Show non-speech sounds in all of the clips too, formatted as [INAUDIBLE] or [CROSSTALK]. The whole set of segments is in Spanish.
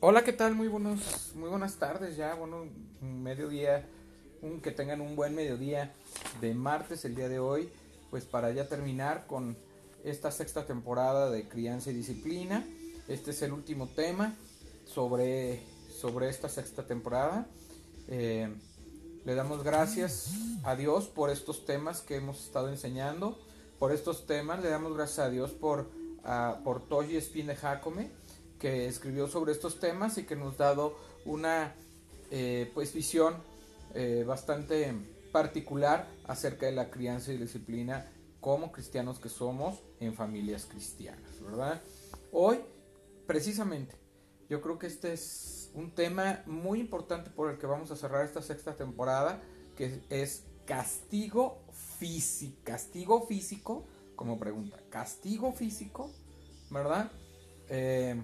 Hola, ¿qué tal? Muy buenos, muy buenas tardes ya, bueno, mediodía, un, que tengan un buen mediodía de martes el día de hoy, pues para ya terminar con esta sexta temporada de crianza y disciplina. Este es el último tema sobre, sobre esta sexta temporada. Eh, le damos gracias a Dios por estos temas que hemos estado enseñando, por estos temas, le damos gracias a Dios por, por Toji Espine Jacome que escribió sobre estos temas y que nos ha dado una eh, pues visión eh, bastante particular acerca de la crianza y disciplina como cristianos que somos en familias cristianas, ¿verdad? Hoy, precisamente, yo creo que este es un tema muy importante por el que vamos a cerrar esta sexta temporada, que es castigo físico, castigo físico, como pregunta, castigo físico, ¿verdad? Eh,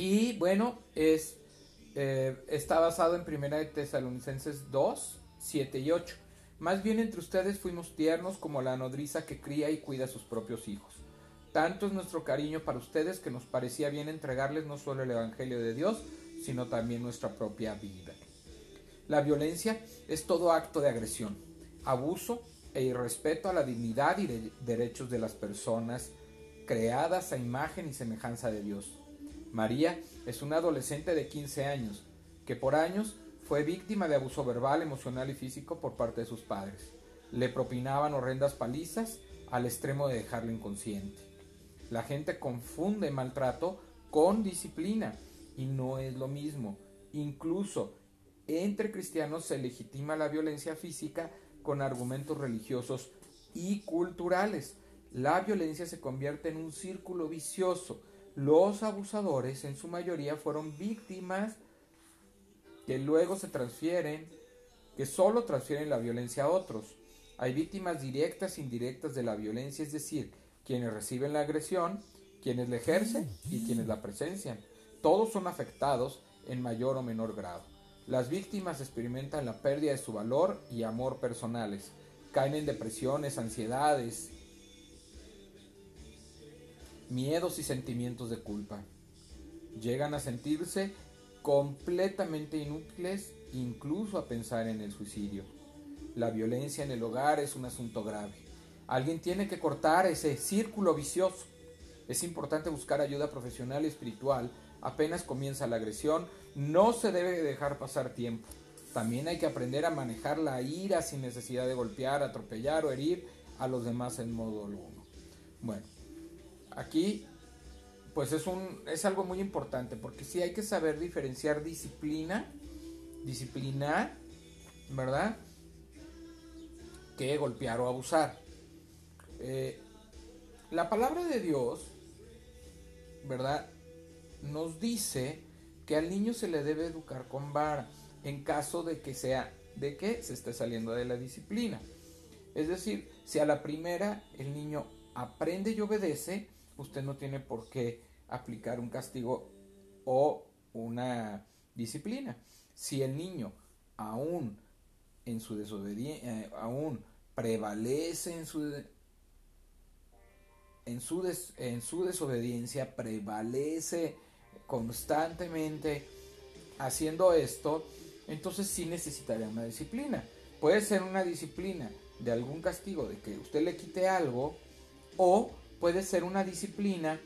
y bueno, es, eh, está basado en Primera de Tesalonicenses 2, 7 y 8. Más bien entre ustedes fuimos tiernos como la nodriza que cría y cuida a sus propios hijos. Tanto es nuestro cariño para ustedes que nos parecía bien entregarles no solo el Evangelio de Dios, sino también nuestra propia vida. La violencia es todo acto de agresión, abuso e irrespeto a la dignidad y de derechos de las personas creadas a imagen y semejanza de Dios. María es una adolescente de 15 años que por años fue víctima de abuso verbal, emocional y físico por parte de sus padres. Le propinaban horrendas palizas al extremo de dejarla inconsciente. La gente confunde maltrato con disciplina y no es lo mismo. Incluso entre cristianos se legitima la violencia física con argumentos religiosos y culturales. La violencia se convierte en un círculo vicioso los abusadores en su mayoría fueron víctimas que luego se transfieren, que solo transfieren la violencia a otros. Hay víctimas directas e indirectas de la violencia, es decir, quienes reciben la agresión, quienes la ejercen y quienes la presencian. Todos son afectados en mayor o menor grado. Las víctimas experimentan la pérdida de su valor y amor personales, caen en depresiones, ansiedades, miedos y sentimientos de culpa. Llegan a sentirse completamente inútiles, incluso a pensar en el suicidio. La violencia en el hogar es un asunto grave. Alguien tiene que cortar ese círculo vicioso. Es importante buscar ayuda profesional y espiritual. Apenas comienza la agresión, no se debe dejar pasar tiempo. También hay que aprender a manejar la ira sin necesidad de golpear, atropellar o herir a los demás en modo alguno. Bueno, aquí pues es un es algo muy importante porque sí hay que saber diferenciar disciplina, disciplinar, ¿verdad? Que golpear o abusar. Eh, la palabra de Dios, ¿verdad? Nos dice que al niño se le debe educar con vara en caso de que sea de que se esté saliendo de la disciplina. Es decir, si a la primera el niño aprende y obedece, usted no tiene por qué aplicar un castigo o una disciplina. Si el niño aún en su desobediencia, eh, aún prevalece en su en su, en su desobediencia, prevalece constantemente haciendo esto, entonces sí necesitaría una disciplina. Puede ser una disciplina de algún castigo, de que usted le quite algo, o puede ser una disciplina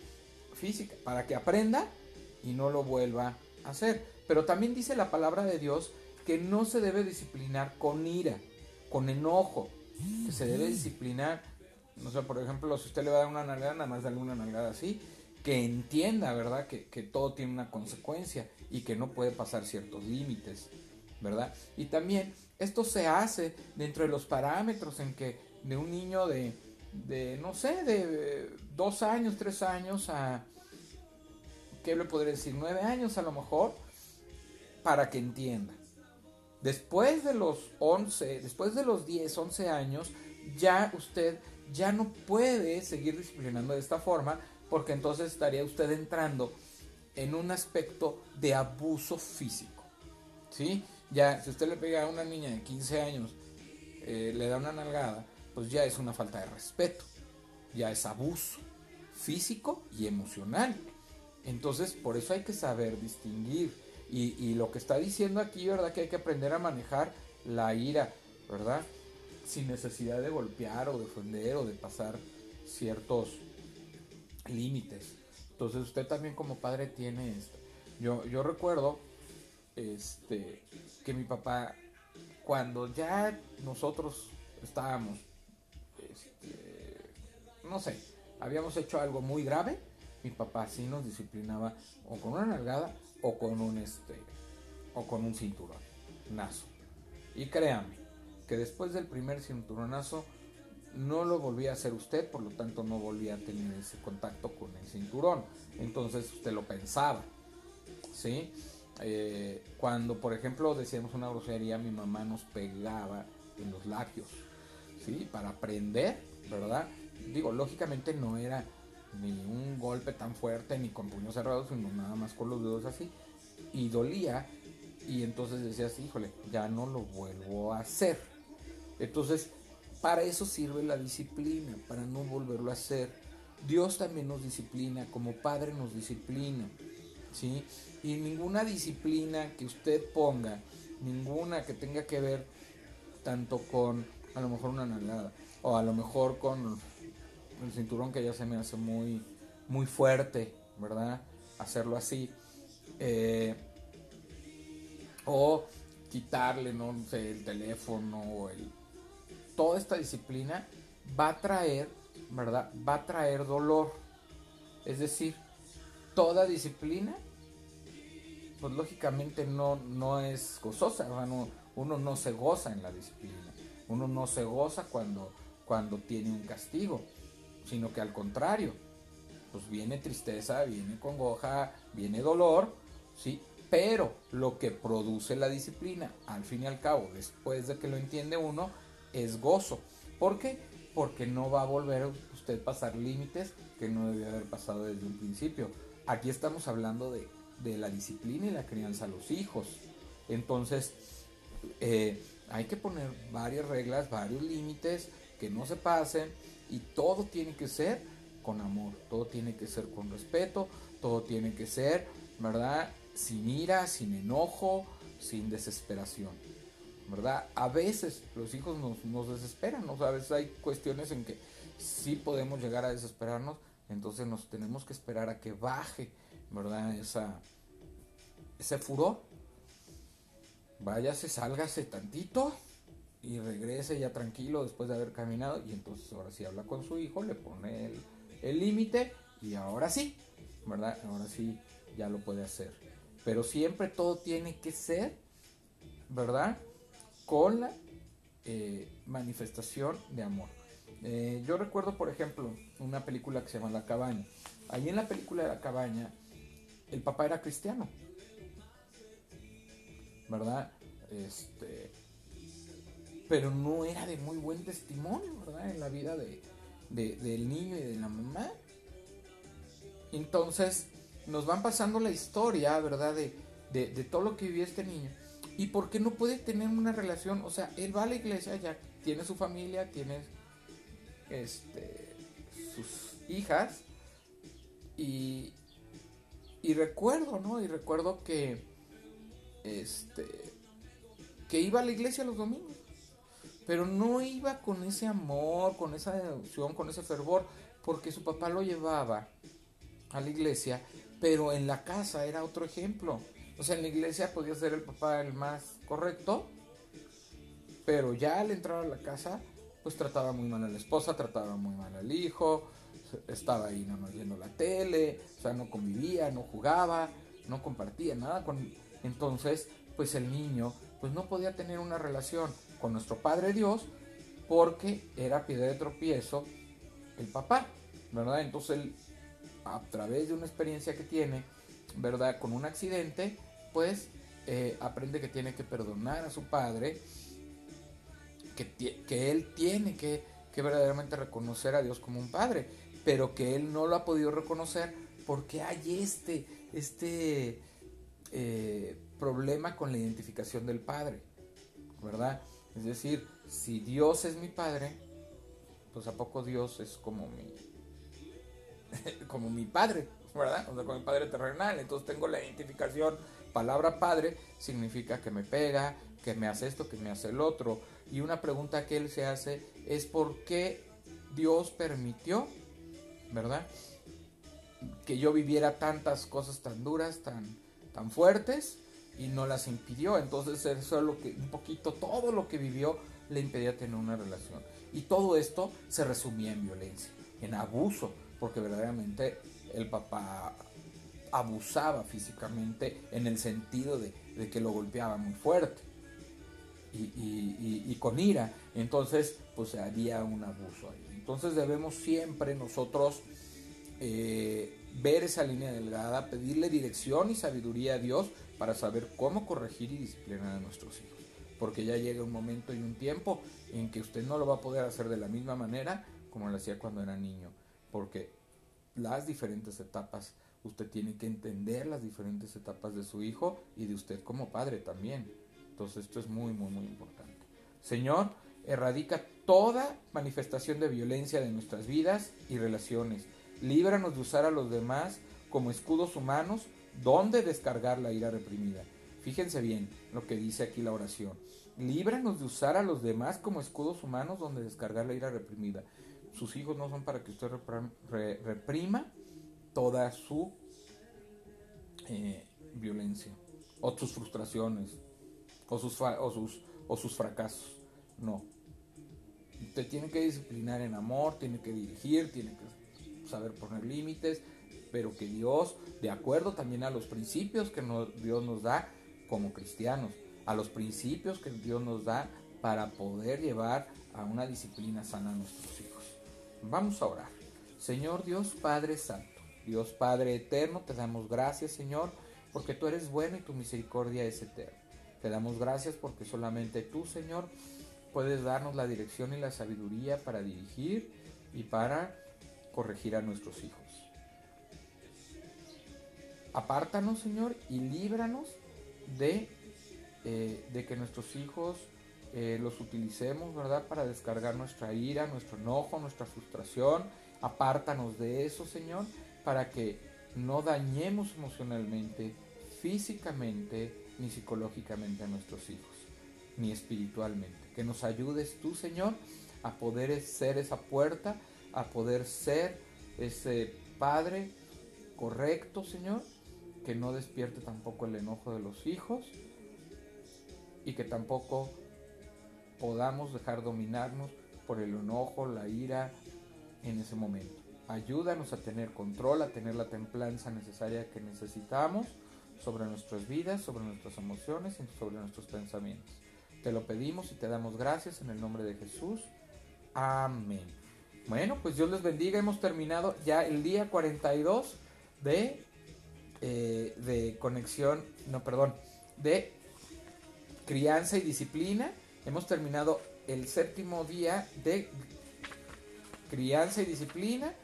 física para que aprenda y no lo vuelva a hacer. Pero también dice la palabra de Dios que no se debe disciplinar con ira, con enojo, que se debe disciplinar, no sé, por ejemplo, si usted le va a dar una nalgada, nada más darle una nalgada así, que entienda, ¿verdad? Que, que todo tiene una consecuencia y que no puede pasar ciertos límites, ¿verdad? Y también esto se hace dentro de los parámetros en que de un niño de de, no sé, de dos años, tres años a, ¿qué le podría decir? Nueve años a lo mejor, para que entienda. Después de los 11, después de los 10, 11 años, ya usted ya no puede seguir disciplinando de esta forma, porque entonces estaría usted entrando en un aspecto de abuso físico. ¿Sí? Ya, si usted le pega a una niña de 15 años, eh, le da una nalgada, pues ya es una falta de respeto, ya es abuso físico y emocional. Entonces, por eso hay que saber distinguir. Y, lo que está diciendo aquí, ¿verdad? Que hay que aprender a manejar la ira, ¿verdad? Sin necesidad de golpear o defender o de pasar ciertos límites. Entonces usted también como padre tiene esto. Yo, yo recuerdo este, que mi papá, cuando ya nosotros estábamos, no sé, habíamos hecho algo muy grave, mi papá sí nos disciplinaba o con una nalgada o con un este o con un cinturón nazo. Y créame que después del primer cinturonazo no lo volvía a hacer usted, por lo tanto no volvía a tener ese contacto con el cinturón. Entonces usted lo pensaba, ¿sí? Eh, cuando, por ejemplo, decíamos una grosería, mi mamá nos pegaba en los labios, ¿sí? Para aprender, ¿verdad? Digo, lógicamente no era ni un golpe tan fuerte ni con puños cerrados, sino nada más con los dedos así. Y dolía, y entonces decías, híjole, ya no lo vuelvo a hacer. Entonces, para eso sirve la disciplina, para no volverlo a hacer. Dios también nos disciplina, como Padre nos disciplina, ¿sí? Y ninguna disciplina que usted ponga, ninguna que tenga que ver tanto con a lo mejor una nalgada o a lo mejor con el cinturón que ya se me hace muy muy fuerte, ¿verdad? Hacerlo así. Eh, o quitarle, no sé, el teléfono o el toda esta disciplina va a traer, ¿verdad? Va a traer dolor. Es decir, toda disciplina, pues lógicamente no, no es gozosa, uno no se goza en la disciplina, uno no se goza cuando, cuando tiene un castigo, sino que al contrario, pues viene tristeza, viene congoja, viene dolor, ¿sí? Pero lo que produce la disciplina, al fin y al cabo, después de que lo entiende uno, es gozo. ¿Por qué? Porque no va a volver usted a pasar límites que no debía haber pasado desde un principio. Aquí estamos hablando de, la disciplina y la crianza a los hijos. Entonces, eh, hay que poner varias reglas, varios límites que no se pasen y todo tiene que ser con amor, todo tiene que ser con respeto, todo tiene que ser, ¿verdad? Sin ira, sin enojo, sin desesperación. ¿verdad? A veces los hijos nos, desesperan, ¿no? a veces hay cuestiones en que sí podemos llegar a desesperarnos, entonces nos tenemos que esperar a que baje, ¿verdad? Esa, ese furor. Váyase, sálgase tantito y regrese ya tranquilo después de haber caminado y entonces ahora sí habla con su hijo, le pone el límite y ahora sí, ¿verdad? Ahora sí ya lo puede hacer. Pero siempre todo tiene que ser, ¿verdad? con la eh, manifestación de amor. Eh, yo recuerdo, por ejemplo, una película que se llama La Cabaña. Allí en la película de La Cabaña, el papá era cristiano. ¿Verdad? Este. Pero no era de muy buen testimonio, ¿verdad? En la vida de, del niño y de la mamá. Entonces, nos van pasando la historia, ¿verdad? De, de todo lo que vivía este niño. ¿Y por qué no puede tener una relación? O sea, él va a la iglesia, ya tiene su familia, tiene este, sus hijas. Y, y recuerdo, ¿no? Y recuerdo que, este, que iba a la iglesia los domingos. Pero no iba con ese amor, con esa devoción, con ese fervor, porque su papá lo llevaba a la iglesia, pero en la casa era otro ejemplo. O sea, en la iglesia podía ser el papá el más correcto, pero ya al entrar a la casa, pues trataba muy mal a la esposa, trataba muy mal al hijo, estaba ahí no viendo la tele, o sea, no convivía, no jugaba, no compartía nada con... Entonces, pues el niño, pues no podía tener una relación con nuestro Padre Dios porque era piedra de tropiezo el papá, ¿verdad? Entonces él, a través de una experiencia que tiene, ¿verdad? Con un accidente, pues eh, aprende que tiene que perdonar a su padre, que, que él tiene que, que, verdaderamente reconocer a Dios como un padre, pero que él no lo ha podido reconocer porque hay este, este eh, problema con la identificación del padre, ¿verdad? Es decir, si Dios es mi padre, pues a poco Dios es como mi, [LAUGHS] como mi padre, ¿verdad? O sea, con mi padre terrenal, entonces tengo la identificación. Palabra padre significa que me pega, que me hace esto, que me hace el otro. Y una pregunta que él se hace es por qué Dios permitió, ¿verdad? Que yo viviera tantas cosas tan duras, tan, tan fuertes y no las impidió. Entonces eso es lo que un poquito todo lo que vivió le impedía tener una relación. Y todo esto se resumía en violencia, en abuso, porque verdaderamente el papá abusaba físicamente en el sentido de, que lo golpeaba muy fuerte y, con ira. Entonces, pues había un abuso. Entonces debemos siempre nosotros eh, ver esa línea delgada, pedirle dirección y sabiduría a Dios para saber cómo corregir y disciplinar a nuestros hijos. Porque ya llega un momento y un tiempo en que usted no lo va a poder hacer de la misma manera como lo hacía cuando era niño. Porque las diferentes etapas, usted tiene que entender las diferentes etapas de su hijo y de usted como padre también. Entonces esto es muy, muy, muy importante. Señor, erradica toda manifestación de violencia de nuestras vidas y relaciones. Líbranos de usar a los demás como escudos humanos donde descargar la ira reprimida. Fíjense bien lo que dice aquí la oración. Líbranos de usar a los demás como escudos humanos donde descargar la ira reprimida. Sus hijos no son para que usted reprima toda su eh, violencia o sus frustraciones o sus, o, sus, o sus fracasos. No. Usted tiene que disciplinar en amor, tiene que dirigir, tiene que saber poner límites, pero que Dios, de acuerdo también a los principios que Dios nos da como cristianos, a los principios que Dios nos da para poder llevar a una disciplina sana a nuestros hijos. Vamos a orar. Señor Dios Padre Santo, Dios Padre Eterno, te damos gracias Señor, porque tú eres bueno y tu misericordia es eterna. Te damos gracias porque solamente tú Señor puedes darnos la dirección y la sabiduría para dirigir y para corregir a nuestros hijos. Apártanos, Señor, y líbranos de, eh, de que nuestros hijos eh, los utilicemos, ¿verdad? Para descargar nuestra ira, nuestro enojo, nuestra frustración. Apártanos de eso, Señor, para que no dañemos emocionalmente, físicamente, ni psicológicamente a nuestros hijos, ni espiritualmente. Que nos ayudes tú, Señor, a poder ser esa puerta, a poder ser ese Padre correcto, Señor, que no despierte tampoco el enojo de los hijos y que tampoco podamos dejar dominarnos por el enojo, la ira en ese momento. Ayúdanos a tener control, a tener la templanza necesaria que necesitamos sobre nuestras vidas, sobre nuestras emociones y sobre nuestros pensamientos. Te lo pedimos y te damos gracias en el nombre de Jesús. Amén. Bueno, pues Dios les bendiga. Hemos terminado ya el día 42 de eh, de conexión, no, perdón, de crianza y disciplina. Hemos terminado el séptimo día de crianza y disciplina.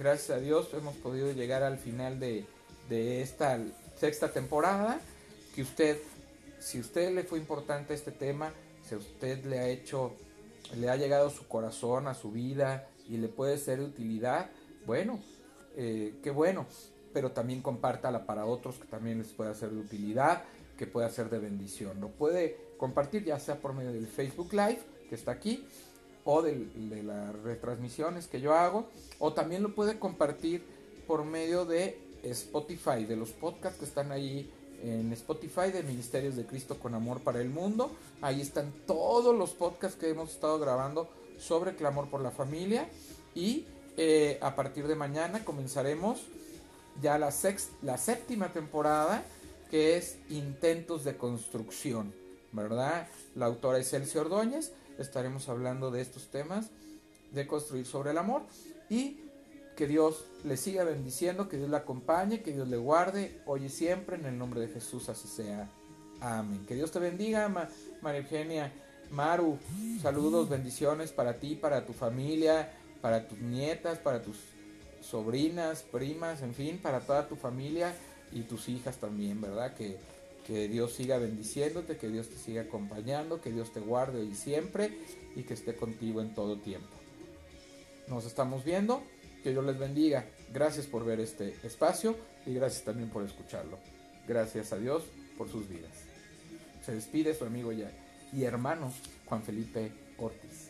Gracias a Dios hemos podido llegar al final de, de esta sexta temporada. Que usted, si usted le fue importante este tema, si usted le ha hecho, le ha llegado a su corazón, a su vida y le puede ser de utilidad, bueno, eh, qué bueno pero también compártala para otros que también les pueda ser de utilidad, que pueda ser de bendición. Lo puede compartir ya sea por medio del Facebook Live, que está aquí, o de, las retransmisiones que yo hago, o también lo puede compartir por medio de Spotify, de los podcasts que están ahí en Spotify de Ministerios de Cristo con Amor para el Mundo. Ahí están todos los podcasts que hemos estado grabando sobre clamor por la familia. Y eh, a partir de mañana comenzaremos ya la, la séptima temporada, que es Intentos de Construcción, ¿verdad? La autora es Elsie Ordóñez, estaremos hablando de estos temas, de construir sobre el amor, y que Dios le siga bendiciendo, que Dios le acompañe, que Dios le guarde, hoy y siempre, en el nombre de Jesús, así sea. Amén. Que Dios te bendiga, María Eugenia. Maru, saludos, bendiciones para ti, para tu familia, para tus nietas, para tus sobrinas, primas, en fin, para toda tu familia y tus hijas también, ¿verdad? Que, que Dios siga bendiciéndote, que Dios te siga acompañando, que Dios te guarde y siempre y que esté contigo en todo tiempo. Nos estamos viendo, que Dios les bendiga. Gracias por ver este espacio y gracias también por escucharlo. Gracias a Dios por sus vidas. Se despide su amigo y hermano Juan Felipe Ortiz.